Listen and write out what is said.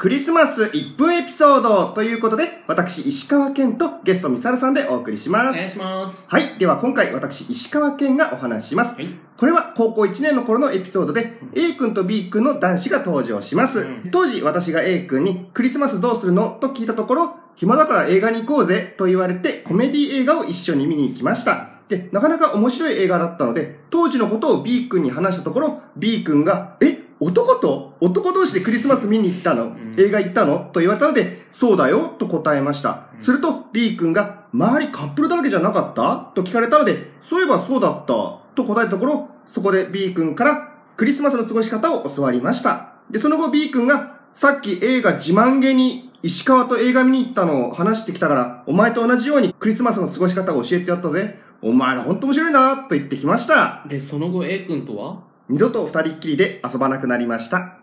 クリスマス1分エピソードということで、私、石川健とゲストミサルさんでお送りします。お願いします。はい。では今回、私、石川健がお話しします。はい。これは高校1年の頃のエピソードで、A 君と B 君の男子が登場します。うん当時、私が A 君に、クリスマスどうするのと聞いたところ、暇だから映画に行こうぜと言われて、コメディ映画を一緒に見に行きました。で、なかなか面白い映画だったので、当時のことを B 君に話したところ、B 君が、え？男と男同士でクリスマス見に行ったの、ん映画行ったの？と言われたので、そうだよと答えました。うんすると B 君が、周りカップルだらけじゃなかった？と聞かれたので、そういえばそうだったと答えたところ、そこで B 君からクリスマスの過ごし方を教わりました。で、その後 B 君が、さっき映画自慢げに石川と映画見に行ったのを話してきたから、お前と同じようにクリスマスの過ごし方を教えてやったぜ。お前らほんと面白いなと言ってきました。で、その後 A 君とは？二度と二人っきりで遊ばなくなりました。